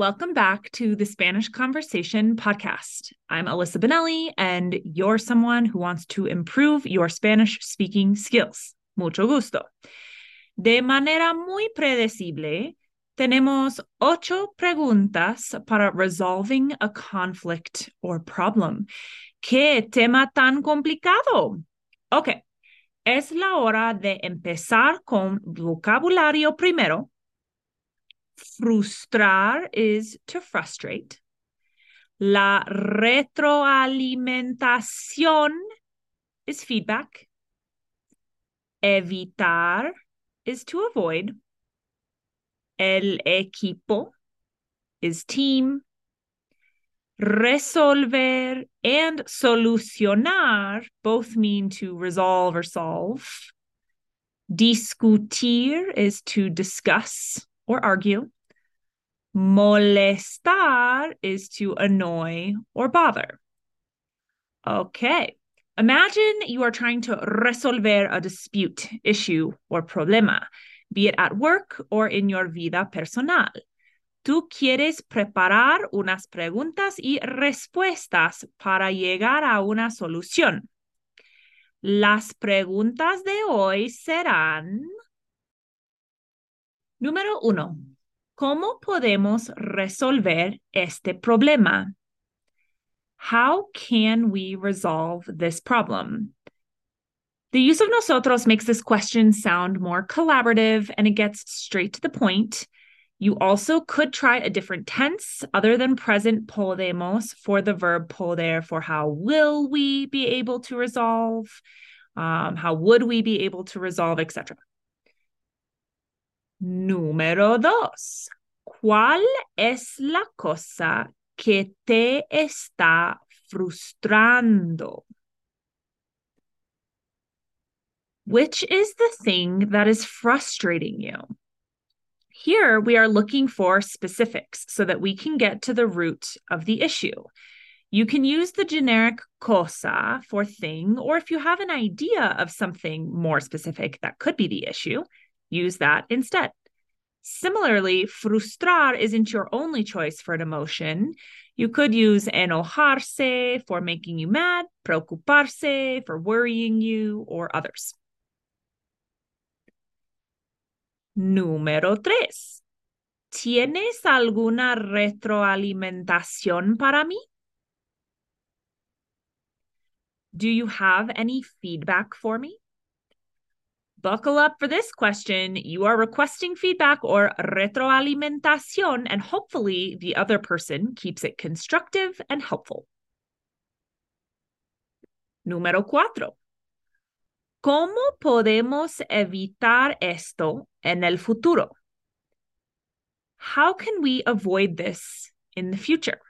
Welcome back to the Spanish Conversation podcast. I'm Alyssa Benelli, and you're someone who wants to improve your Spanish speaking skills. Mucho gusto. De manera muy predecible, tenemos ocho preguntas para resolving a conflict or problem. ¿Qué tema tan complicado? Ok, es la hora de empezar con vocabulario primero Frustrar is to frustrate. La retroalimentación is feedback. Evitar is to avoid. El equipo is team. Resolver and solucionar both mean to resolve or solve. Discutir is to discuss or argue. Molestar is to annoy or bother. Okay. Imagine you are trying to resolver a dispute, issue, or problema, be it at work or in your vida personal. Tú quieres preparar unas preguntas y respuestas para llegar a una solución. Las preguntas de hoy serán Número uno, ¿cómo podemos resolver este problema? How can we resolve this problem? The use of nosotros makes this question sound more collaborative and it gets straight to the point. You also could try a different tense other than present podemos for the verb poder for how will we be able to resolve, um, how would we be able to resolve, etc. Número dos. ¿Cuál es la cosa que te está frustrando? Which is the thing that is frustrating you? Here we are looking for specifics so that we can get to the root of the issue. You can use the generic cosa for thing, or if you have an idea of something more specific that could be the issue, use that instead. Similarly, frustrar isn't your only choice for an emotion. You could use enojarse for making you mad, preocuparse for worrying you or others. Número tres. ¿Tienes alguna retroalimentación para mí? Do you have any feedback for me? Buckle up for this question. You are requesting feedback or retroalimentación, and hopefully the other person keeps it constructive and helpful. Número cuatro. ¿Cómo podemos evitar esto en el futuro? How can we avoid this in the future?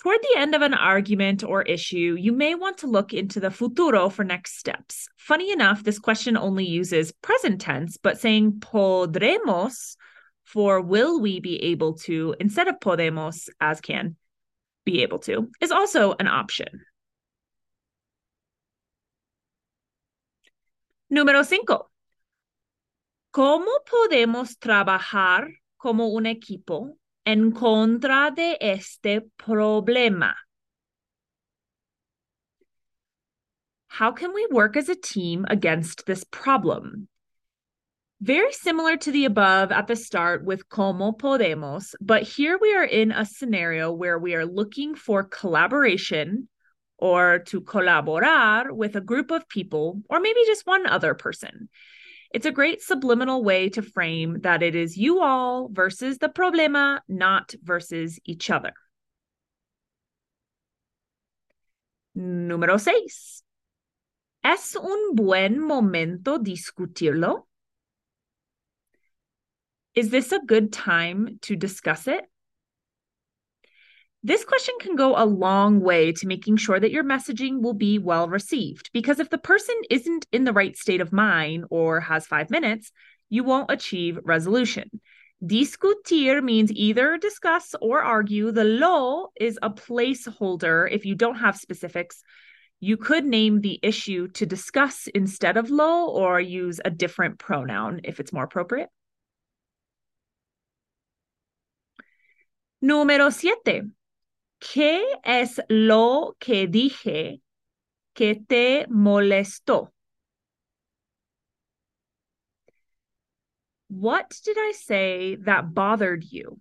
Toward the end of an argument or issue, you may want to look into the futuro for next steps. Funny enough, this question only uses present tense, but saying podremos for will we be able to instead of podemos as can be able to is also an option. Número cinco. ¿Cómo podemos trabajar como un equipo en contra de este problema? How can we work as a team against this problem? Very similar to the above at the start with como podemos, but here we are in a scenario where we are looking for collaboration or to colaborar with a group of people or maybe just one other person. It's a great subliminal way to frame that it is you all versus the problema, not versus each other. Número seis. ¿Es un buen momento discutirlo? Is this a good time to discuss it? This question can go a long way to making sure that your messaging will be well received. Because if the person isn't in the right state of mind or has five minutes, you won't achieve resolution. Discutir means either discuss or argue. The lo is a placeholder if you don't have specifics. You could name the issue to discuss instead of lo or use a different pronoun if it's more appropriate. Número siete. ¿Qué es lo que dije que te molestó? What did I say that bothered you?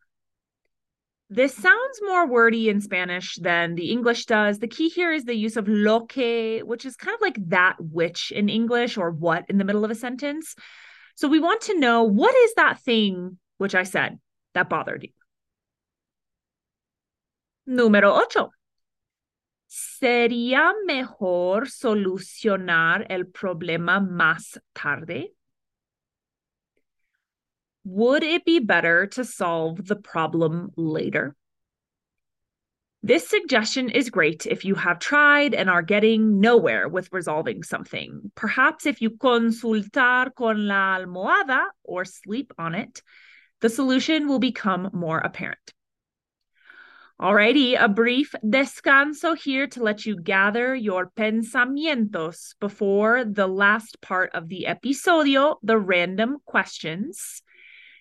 This sounds more wordy in Spanish than the English does. The key here is the use of lo que, which is kind of like that which in English or what in the middle of a sentence. So we want to know what is that thing which I said that bothered you? Número ocho. ¿Sería mejor solucionar el problema más tarde? Would it be better to solve the problem later? This suggestion is great if you have tried and are getting nowhere with resolving something. Perhaps if you consultar con la almohada or sleep on it, the solution will become more apparent. Alrighty, a brief descanso here to let you gather your pensamientos before the last part of the episodio, the random questions.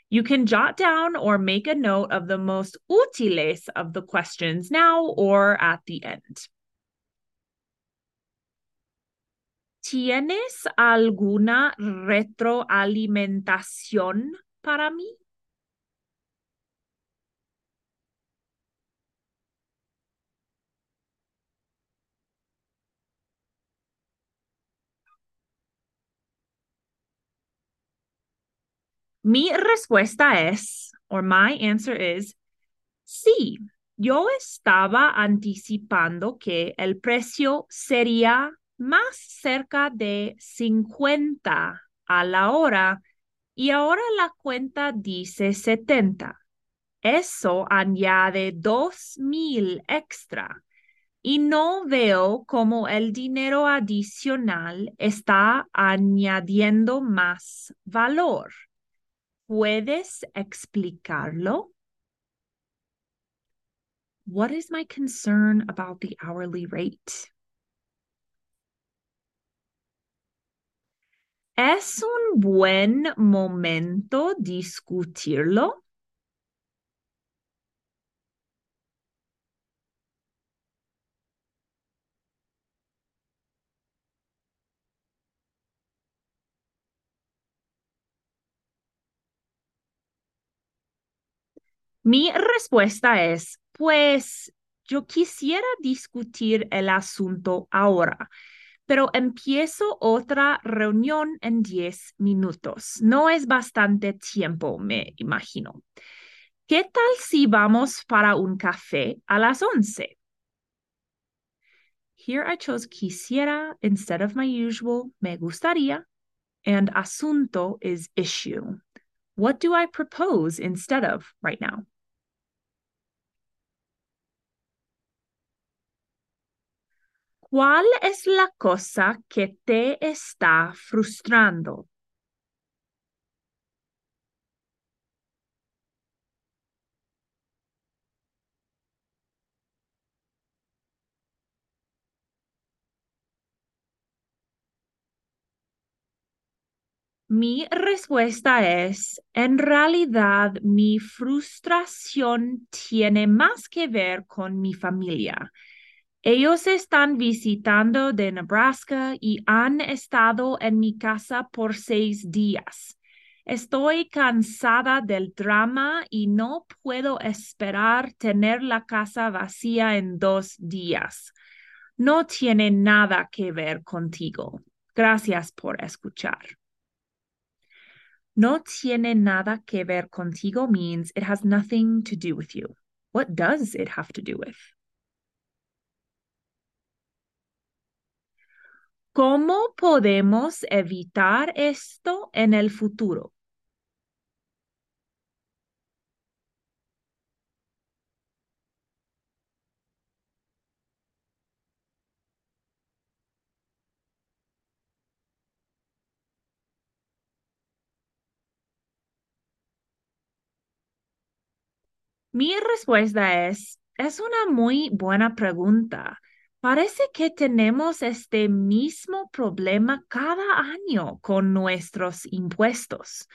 You can jot down or make a note of the most útiles of the questions now or at the end. ¿Tienes alguna retroalimentación para mí? Mi respuesta es, or my answer is, sí, yo estaba anticipando que el precio sería más cerca de 50 a la hora y ahora la cuenta dice 70. Eso añade dos mil extra y no veo cómo el dinero adicional está añadiendo más valor. ¿Puedes explicarlo? What is my concern about the hourly rate? ¿Es un buen momento discutirlo? Mi respuesta es, pues yo quisiera discutir el asunto ahora, pero empiezo otra reunión en 10 minutos. No es bastante tiempo, me imagino. ¿Qué tal si vamos para un café a las 11? Here I chose quisiera instead of my usual me gustaría, and asunto is issue. What do I propose instead of right now? ¿Cuál es la cosa que te está frustrando? Mi respuesta es, en realidad mi frustración tiene más que ver con mi familia ellos están visitando de Nebraska y han estado en mi casa por seis días. Estoy cansada del drama y no puedo esperar tener la casa vacía en dos días. No tiene nada que ver contigo. Gracias por escuchar. No tiene nada que ver contigo means it has nothing to do with you. What does it have to do with? ¿Cómo podemos evitar esto en el futuro? Mi respuesta es, es una muy buena pregunta. Parece que tenemos este mismo problema cada año con nuestros impuestos.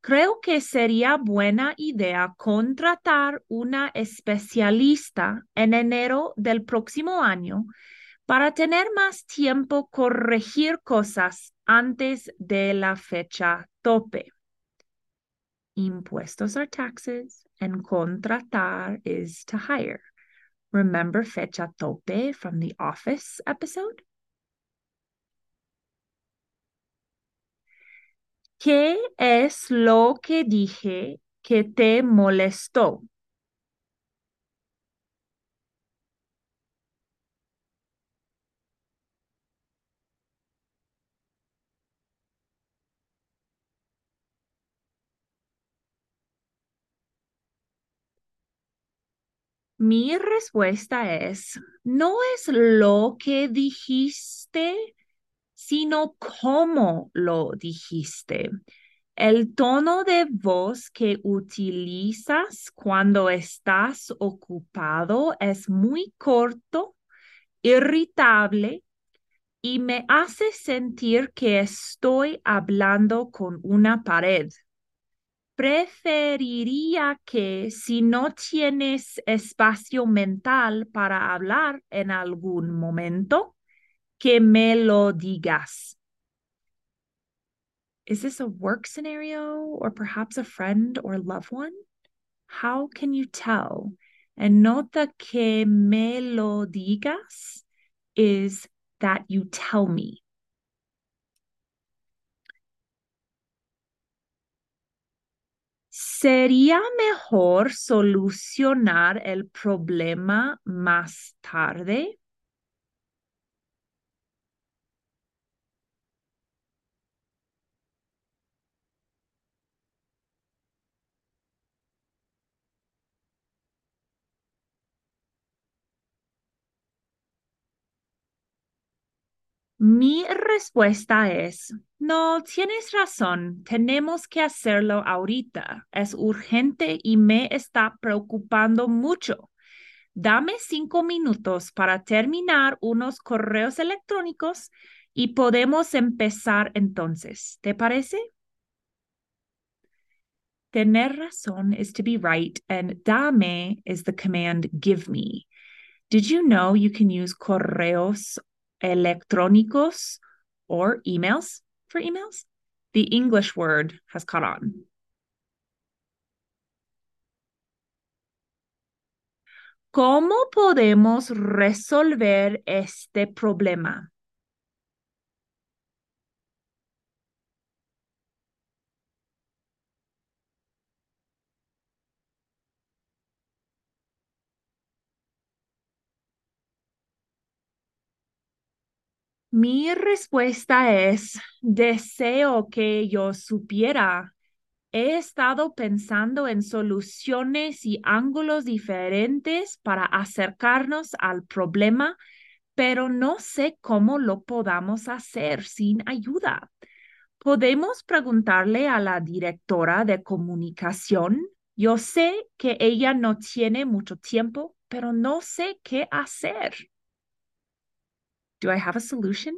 Creo que sería buena idea contratar una especialista en enero del próximo año para tener más tiempo corregir cosas antes de la fecha tope. Impuestos are taxes and contratar is to hire. Remember fecha tope from the office episode? ¿Qué es lo que dije que te molestó? Mi respuesta es, no es lo que dijiste, sino cómo lo dijiste. El tono de voz que utilizas cuando estás ocupado es muy corto, irritable y me hace sentir que estoy hablando con una pared. Preferiría que si no tienes espacio mental para hablar en algún momento, que me lo digas. Is this a work scenario or perhaps a friend or loved one? How can you tell? And note that que me lo digas is that you tell me. ¿Sería mejor solucionar el problema más tarde? Mi respuesta es, no, tienes razón, tenemos que hacerlo ahorita. Es urgente y me está preocupando mucho. Dame cinco minutos para terminar unos correos electrónicos y podemos empezar entonces. ¿Te parece? Tener razón is to be right, and dame is the command give me. Did you know you can use correos electrónicos or emails for emails? The English word has caught on. ¿Cómo podemos resolver este problema? Mi respuesta es, deseo que yo supiera. He estado pensando en soluciones y ángulos diferentes para acercarnos al problema, pero no sé cómo lo podamos hacer sin ayuda. ¿Podemos preguntarle a la directora de comunicación? Yo sé que ella no tiene mucho tiempo, pero no sé qué hacer. Do I have a solution?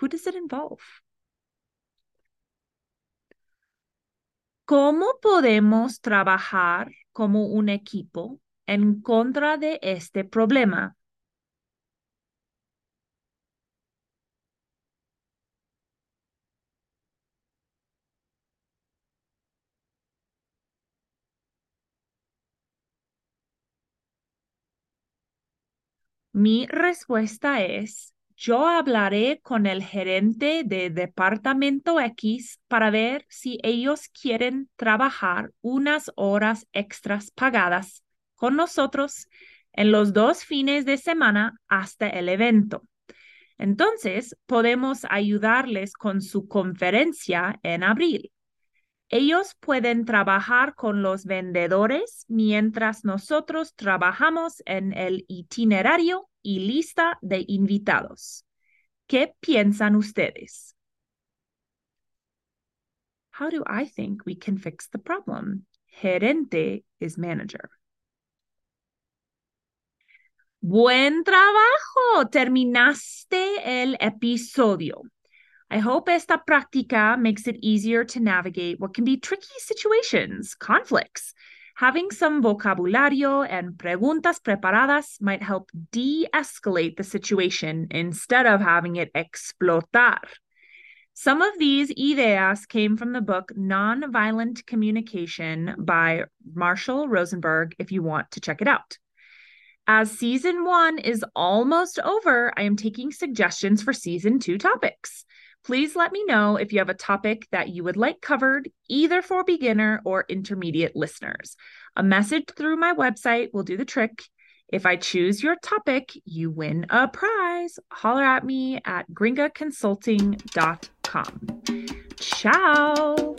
Who does it involve? ¿Cómo podemos trabajar como un equipo en contra de este problema? Mi respuesta es, yo hablaré con el gerente de Departamento X para ver si ellos quieren trabajar unas horas extras pagadas con nosotros en los dos fines de semana hasta el evento. Entonces, podemos ayudarles con su conferencia en abril. Ellos pueden trabajar con los vendedores mientras nosotros trabajamos en el itinerario y lista de invitados. ¿Qué piensan ustedes? How do I think we can fix the problem? Gerente is manager. Buen trabajo. Terminaste el episodio. I hope esta práctica makes it easier to navigate what can be tricky situations, conflicts. Having some vocabulario and preguntas preparadas might help de escalate the situation instead of having it explotar. Some of these ideas came from the book Nonviolent Communication by Marshall Rosenberg, if you want to check it out. As season one is almost over, I am taking suggestions for season two topics. Please let me know if you have a topic that you would like covered, either for beginner or intermediate listeners. A message through my website will do the trick. If I choose your topic, you win a prize. Holler at me at gringaconsulting.com. Ciao.